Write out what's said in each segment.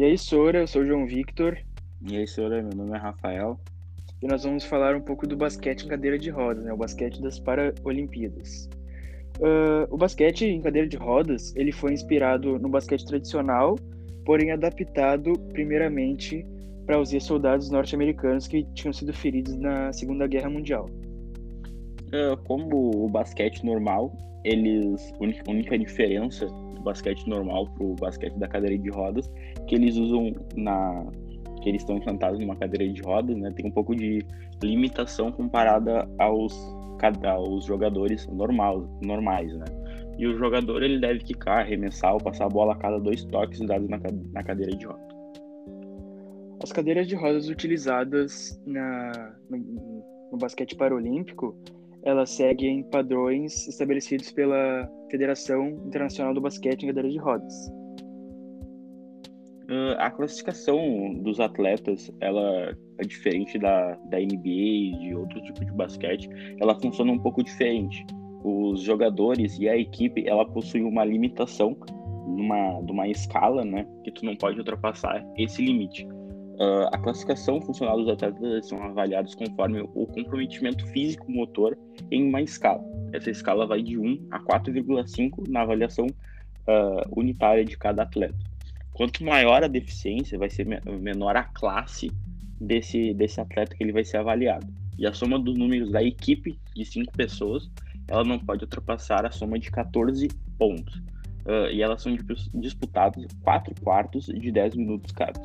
E aí, Sora, eu sou o João Victor. E aí, Sora, meu nome é Rafael. E nós vamos falar um pouco do basquete em cadeira de rodas, né? O basquete das Paralimpíadas. Uh, o basquete em cadeira de rodas, ele foi inspirado no basquete tradicional, porém adaptado primeiramente para os soldados norte-americanos que tinham sido feridos na Segunda Guerra Mundial. Uh, como o basquete normal, eles a única diferença do basquete normal para o basquete da cadeira de rodas que eles usam na que eles estão implantados numa cadeira de rodas, né? Tem um pouco de limitação comparada aos aos jogadores normais, normais, né? E o jogador ele deve quicar, arremessar ou passar a bola a cada dois toques dados na, na cadeira de rodas. As cadeiras de rodas utilizadas na, no, no basquete paralímpico elas seguem padrões estabelecidos pela Federação Internacional do Basquete em Cadeira de Rodas. Uh, a classificação dos atletas, ela é diferente da, da NBA de outro tipo de basquete, ela funciona um pouco diferente. Os jogadores e a equipe, ela possui uma limitação numa, de uma escala, né, que tu não pode ultrapassar esse limite. Uh, a classificação funcional dos atletas são avaliados conforme o comprometimento físico-motor em uma escala. Essa escala vai de 1 a 4,5 na avaliação uh, unitária de cada atleta. Quanto maior a deficiência, vai ser menor a classe desse, desse atleta que ele vai ser avaliado. E a soma dos números da equipe de 5 pessoas, ela não pode ultrapassar a soma de 14 pontos. Uh, e elas são disputadas 4 quartos de 10 minutos cada.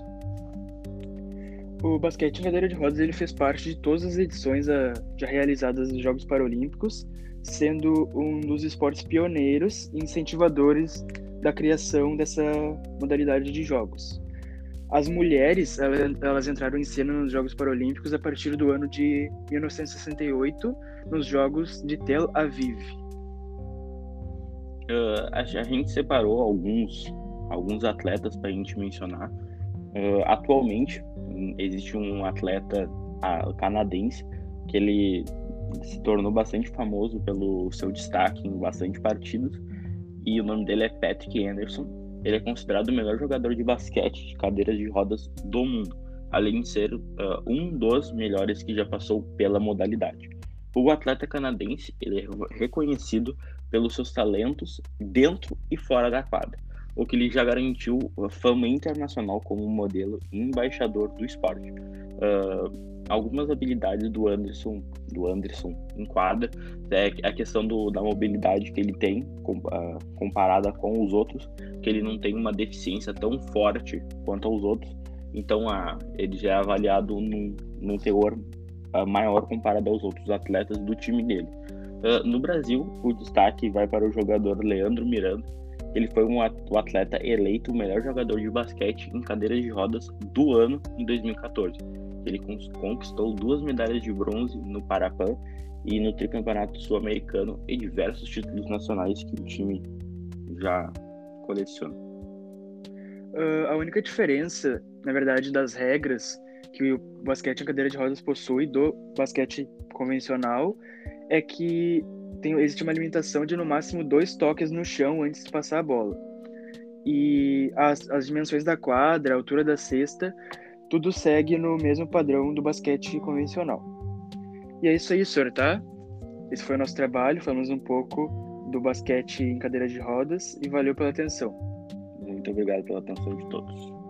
O basquete em cadeira de rodas ele fez parte de todas as edições a, já realizadas nos Jogos Paralímpicos, sendo um dos esportes pioneiros e incentivadores da criação dessa modalidade de jogos. As mulheres elas, elas entraram em cena nos Jogos Paralímpicos a partir do ano de 1968, nos Jogos de Tel Aviv. Uh, a, a gente separou alguns, alguns atletas para a gente mencionar. Uh, atualmente, existe um atleta canadense que ele se tornou bastante famoso pelo seu destaque em bastante partidos e o nome dele é Patrick Anderson. Ele é considerado o melhor jogador de basquete de cadeiras de rodas do mundo, além de ser uh, um dos melhores que já passou pela modalidade. O atleta canadense ele é reconhecido pelos seus talentos dentro e fora da quadra o que lhe já garantiu fama internacional como modelo e embaixador do esporte. Uh, algumas habilidades do Anderson, do Anderson em quadra é a questão do, da mobilidade que ele tem com, uh, comparada com os outros, que ele não tem uma deficiência tão forte quanto aos outros. Então, uh, ele já é avaliado num, num teor maior comparado aos outros atletas do time dele. no Brasil, o destaque vai para o jogador Leandro Miranda, ele foi um o atleta eleito o melhor jogador de basquete em cadeiras de rodas do ano em 2014. Ele conquistou duas medalhas de bronze no Parapan e no tricampeonato sul-americano e diversos títulos nacionais que o time já coleciona. Uh, a única diferença, na verdade, das regras que o basquete em cadeira de rodas possui do basquete convencional é que tem, existe uma limitação de no máximo dois toques no chão antes de passar a bola. E as, as dimensões da quadra, a altura da cesta, tudo segue no mesmo padrão do basquete convencional. E é isso aí, senhor, tá? Esse foi o nosso trabalho, falamos um pouco do basquete em cadeira de rodas e valeu pela atenção. Muito obrigado pela atenção de todos.